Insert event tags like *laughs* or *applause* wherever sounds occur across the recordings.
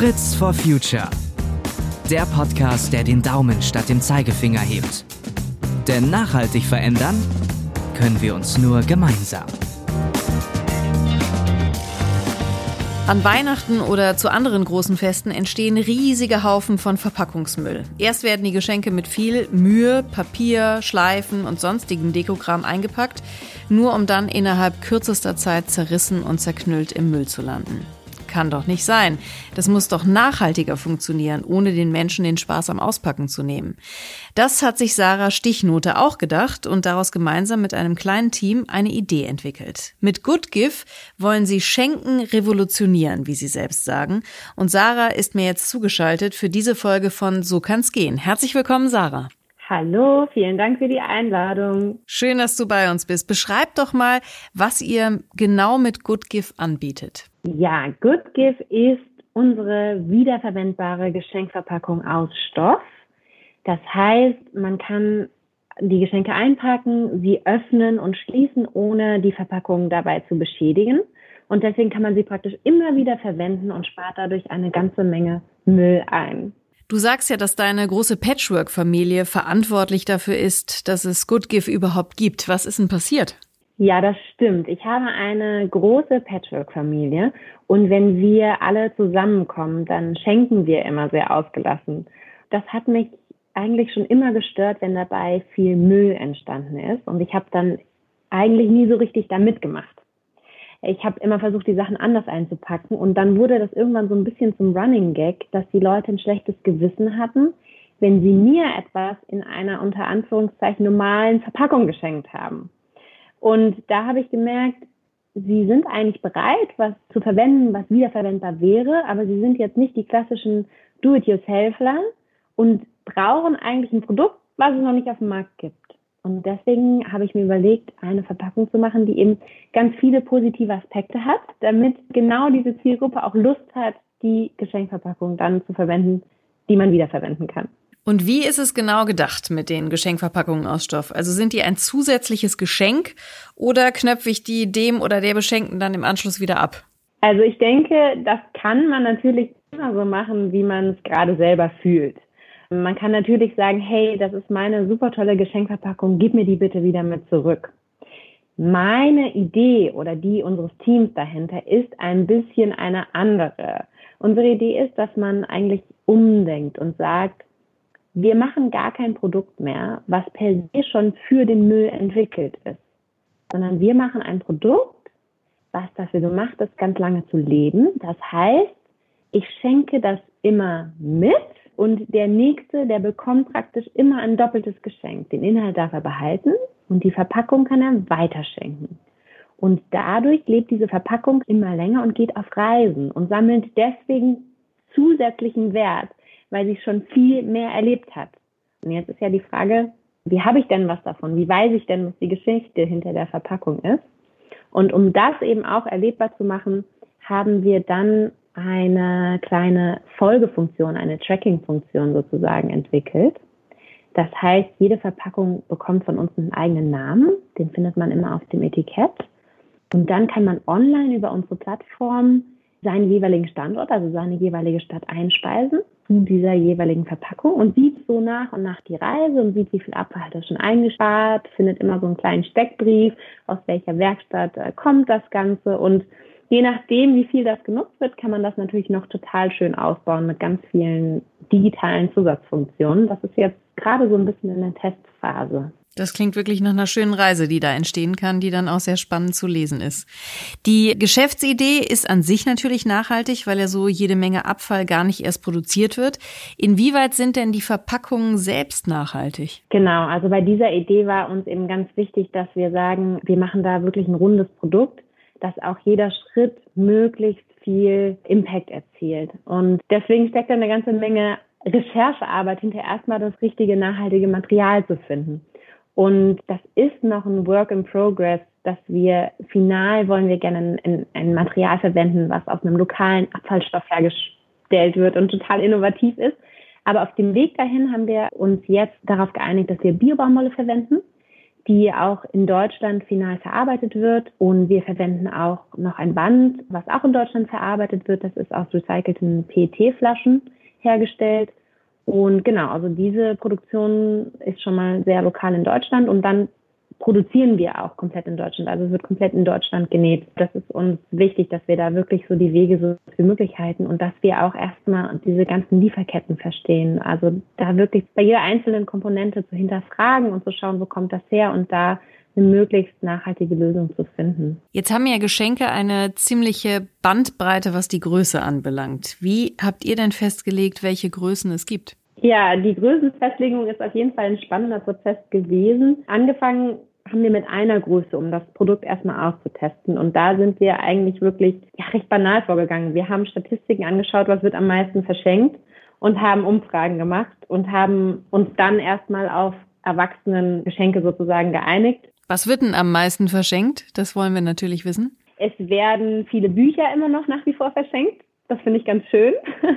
Fritz for Future. Der Podcast, der den Daumen statt dem Zeigefinger hebt. Denn nachhaltig verändern können wir uns nur gemeinsam. An Weihnachten oder zu anderen großen Festen entstehen riesige Haufen von Verpackungsmüll. Erst werden die Geschenke mit viel Mühe, Papier, Schleifen und sonstigem Dekokram eingepackt, nur um dann innerhalb kürzester Zeit zerrissen und zerknüllt im Müll zu landen kann doch nicht sein. Das muss doch nachhaltiger funktionieren, ohne den Menschen den Spaß am Auspacken zu nehmen. Das hat sich Sarah Stichnote auch gedacht und daraus gemeinsam mit einem kleinen Team eine Idee entwickelt. Mit Good Give wollen sie Schenken revolutionieren, wie sie selbst sagen. Und Sarah ist mir jetzt zugeschaltet für diese Folge von So kann's gehen. Herzlich willkommen, Sarah. Hallo, vielen Dank für die Einladung. Schön, dass du bei uns bist. Beschreib doch mal, was ihr genau mit Good Give anbietet. Ja, Good Give ist unsere wiederverwendbare Geschenkverpackung aus Stoff. Das heißt, man kann die Geschenke einpacken, sie öffnen und schließen, ohne die Verpackung dabei zu beschädigen. Und deswegen kann man sie praktisch immer wieder verwenden und spart dadurch eine ganze Menge Müll ein. Du sagst ja, dass deine große Patchwork-Familie verantwortlich dafür ist, dass es Good Give überhaupt gibt. Was ist denn passiert? Ja, das stimmt. Ich habe eine große Patchwork-Familie und wenn wir alle zusammenkommen, dann schenken wir immer sehr ausgelassen. Das hat mich eigentlich schon immer gestört, wenn dabei viel Müll entstanden ist und ich habe dann eigentlich nie so richtig da mitgemacht ich habe immer versucht, die Sachen anders einzupacken. Und dann wurde das irgendwann so ein bisschen zum Running Gag, dass die Leute ein schlechtes Gewissen hatten, wenn sie mir etwas in einer unter Anführungszeichen normalen Verpackung geschenkt haben. Und da habe ich gemerkt, sie sind eigentlich bereit, was zu verwenden, was wiederverwendbar wäre, aber sie sind jetzt nicht die klassischen Do-it-yourselfler und brauchen eigentlich ein Produkt, was es noch nicht auf dem Markt gibt. Und deswegen habe ich mir überlegt, eine Verpackung zu machen, die eben ganz viele positive Aspekte hat, damit genau diese Zielgruppe auch Lust hat, die Geschenkverpackung dann zu verwenden, die man wiederverwenden kann. Und wie ist es genau gedacht mit den Geschenkverpackungen aus Stoff? Also sind die ein zusätzliches Geschenk oder knöpfe ich die dem oder der Beschenkten dann im Anschluss wieder ab? Also ich denke, das kann man natürlich immer so machen, wie man es gerade selber fühlt. Man kann natürlich sagen, hey, das ist meine super tolle Geschenkverpackung, gib mir die bitte wieder mit zurück. Meine Idee oder die unseres Teams dahinter ist ein bisschen eine andere. Unsere Idee ist, dass man eigentlich umdenkt und sagt, wir machen gar kein Produkt mehr, was per se schon für den Müll entwickelt ist, sondern wir machen ein Produkt, was dafür gemacht ist, ganz lange zu leben. Das heißt, ich schenke das immer mit und der nächste, der bekommt praktisch immer ein doppeltes Geschenk. Den Inhalt darf er behalten und die Verpackung kann er weiterschenken. Und dadurch lebt diese Verpackung immer länger und geht auf Reisen und sammelt deswegen zusätzlichen Wert, weil sie schon viel mehr erlebt hat. Und jetzt ist ja die Frage, wie habe ich denn was davon? Wie weiß ich denn, was die Geschichte hinter der Verpackung ist? Und um das eben auch erlebbar zu machen, haben wir dann eine kleine Folgefunktion, eine Tracking-Funktion sozusagen entwickelt. Das heißt, jede Verpackung bekommt von uns einen eigenen Namen, den findet man immer auf dem Etikett. Und dann kann man online über unsere Plattform seinen jeweiligen Standort, also seine jeweilige Stadt einspeisen zu dieser jeweiligen Verpackung und sieht so nach und nach die Reise und sieht, wie viel Abfall hat er schon eingespart, findet immer so einen kleinen Steckbrief, aus welcher Werkstatt äh, kommt das Ganze und je nachdem, wie viel das genutzt wird, kann man das natürlich noch total schön ausbauen mit ganz vielen digitalen Zusatzfunktionen. Das ist jetzt gerade so ein bisschen in der Testphase. Das klingt wirklich nach einer schönen Reise, die da entstehen kann, die dann auch sehr spannend zu lesen ist. Die Geschäftsidee ist an sich natürlich nachhaltig, weil ja so jede Menge Abfall gar nicht erst produziert wird. Inwieweit sind denn die Verpackungen selbst nachhaltig? Genau, also bei dieser Idee war uns eben ganz wichtig, dass wir sagen, wir machen da wirklich ein rundes Produkt dass auch jeder Schritt möglichst viel Impact erzielt. Und deswegen steckt da eine ganze Menge Recherchearbeit hinter erstmal das richtige nachhaltige Material zu finden. Und das ist noch ein Work in Progress, dass wir final wollen wir gerne ein, ein Material verwenden, was aus einem lokalen Abfallstoff hergestellt wird und total innovativ ist. Aber auf dem Weg dahin haben wir uns jetzt darauf geeinigt, dass wir Biobaumwolle verwenden die auch in Deutschland final verarbeitet wird. Und wir verwenden auch noch ein Band, was auch in Deutschland verarbeitet wird. Das ist aus recycelten PET-Flaschen hergestellt. Und genau, also diese Produktion ist schon mal sehr lokal in Deutschland und dann produzieren wir auch komplett in Deutschland. Also es wird komplett in Deutschland genäht. Das ist uns wichtig, dass wir da wirklich so die Wege so wie möglich halten und dass wir auch erstmal diese ganzen Lieferketten verstehen. Also da wirklich bei jeder einzelnen Komponente zu hinterfragen und zu schauen, wo kommt das her und da eine möglichst nachhaltige Lösung zu finden. Jetzt haben ja Geschenke eine ziemliche Bandbreite, was die Größe anbelangt. Wie habt ihr denn festgelegt, welche Größen es gibt? Ja, die Größenfestlegung ist auf jeden Fall ein spannender Prozess gewesen. Angefangen haben wir mit einer Größe, um das Produkt erstmal auszutesten. Und da sind wir eigentlich wirklich ja, recht banal vorgegangen. Wir haben Statistiken angeschaut, was wird am meisten verschenkt und haben Umfragen gemacht und haben uns dann erstmal auf Erwachsenengeschenke sozusagen geeinigt. Was wird denn am meisten verschenkt? Das wollen wir natürlich wissen. Es werden viele Bücher immer noch nach wie vor verschenkt. Das finde ich ganz schön. *laughs*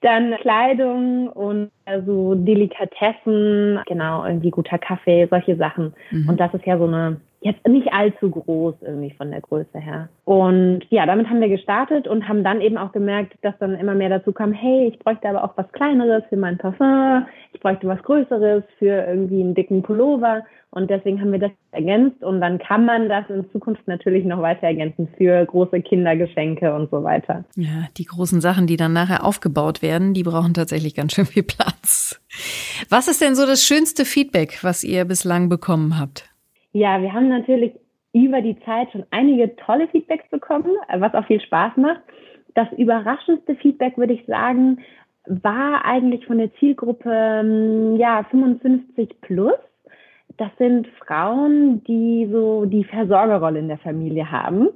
Dann Kleidung und also Delikatessen, genau, irgendwie guter Kaffee, solche Sachen. Mhm. Und das ist ja so eine, jetzt nicht allzu groß irgendwie von der Größe her. Und ja, damit haben wir gestartet und haben dann eben auch gemerkt, dass dann immer mehr dazu kam, hey, ich bräuchte aber auch was Kleineres für mein Parfum, ich bräuchte was Größeres für irgendwie einen dicken Pullover. Und deswegen haben wir das ergänzt und dann kann man das in Zukunft natürlich noch weiter ergänzen für große Kindergeschenke und so weiter. Ja, die großen Sachen, die dann nachher aufgebaut werden, die brauchen tatsächlich ganz schön viel Platz. Was ist denn so das schönste Feedback, was ihr bislang bekommen habt? Ja, wir haben natürlich über die Zeit schon einige tolle Feedbacks bekommen, was auch viel Spaß macht. Das überraschendste Feedback, würde ich sagen, war eigentlich von der Zielgruppe hm, ja 55 plus das sind Frauen, die so die Versorgerrolle in der Familie haben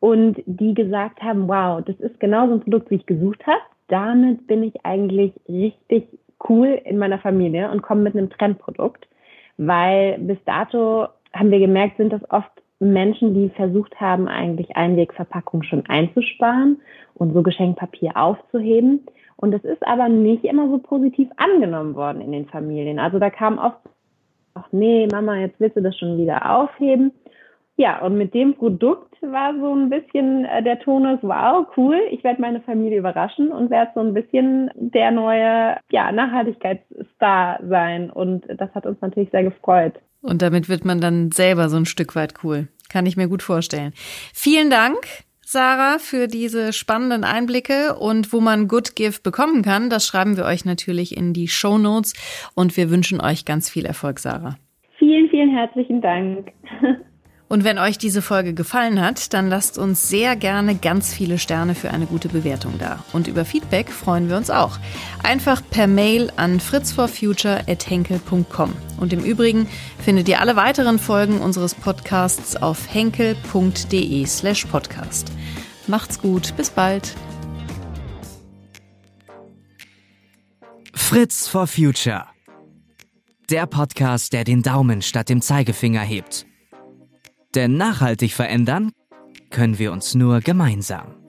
und die gesagt haben, wow, das ist genau so ein Produkt, wie ich gesucht habe. Damit bin ich eigentlich richtig cool in meiner Familie und komme mit einem Trendprodukt, weil bis dato haben wir gemerkt, sind das oft Menschen, die versucht haben, eigentlich Einwegverpackung schon einzusparen und so Geschenkpapier aufzuheben. Und das ist aber nicht immer so positiv angenommen worden in den Familien. Also da kam oft ach nee, Mama, jetzt willst du das schon wieder aufheben. Ja, und mit dem Produkt war so ein bisschen äh, der Tonus, wow, cool, ich werde meine Familie überraschen und werde so ein bisschen der neue ja, Nachhaltigkeitsstar sein. Und das hat uns natürlich sehr gefreut. Und damit wird man dann selber so ein Stück weit cool. Kann ich mir gut vorstellen. Vielen Dank. Sarah, für diese spannenden Einblicke und wo man Good Give bekommen kann, das schreiben wir euch natürlich in die Show Notes und wir wünschen euch ganz viel Erfolg, Sarah. Vielen, vielen herzlichen Dank. *laughs* Und wenn euch diese Folge gefallen hat, dann lasst uns sehr gerne ganz viele Sterne für eine gute Bewertung da. Und über Feedback freuen wir uns auch. Einfach per Mail an fritzforfuture.henkel.com. Und im Übrigen findet ihr alle weiteren Folgen unseres Podcasts auf henkel.de slash podcast. Macht's gut, bis bald. Fritz for Future. Der Podcast, der den Daumen statt dem Zeigefinger hebt. Denn nachhaltig verändern können wir uns nur gemeinsam.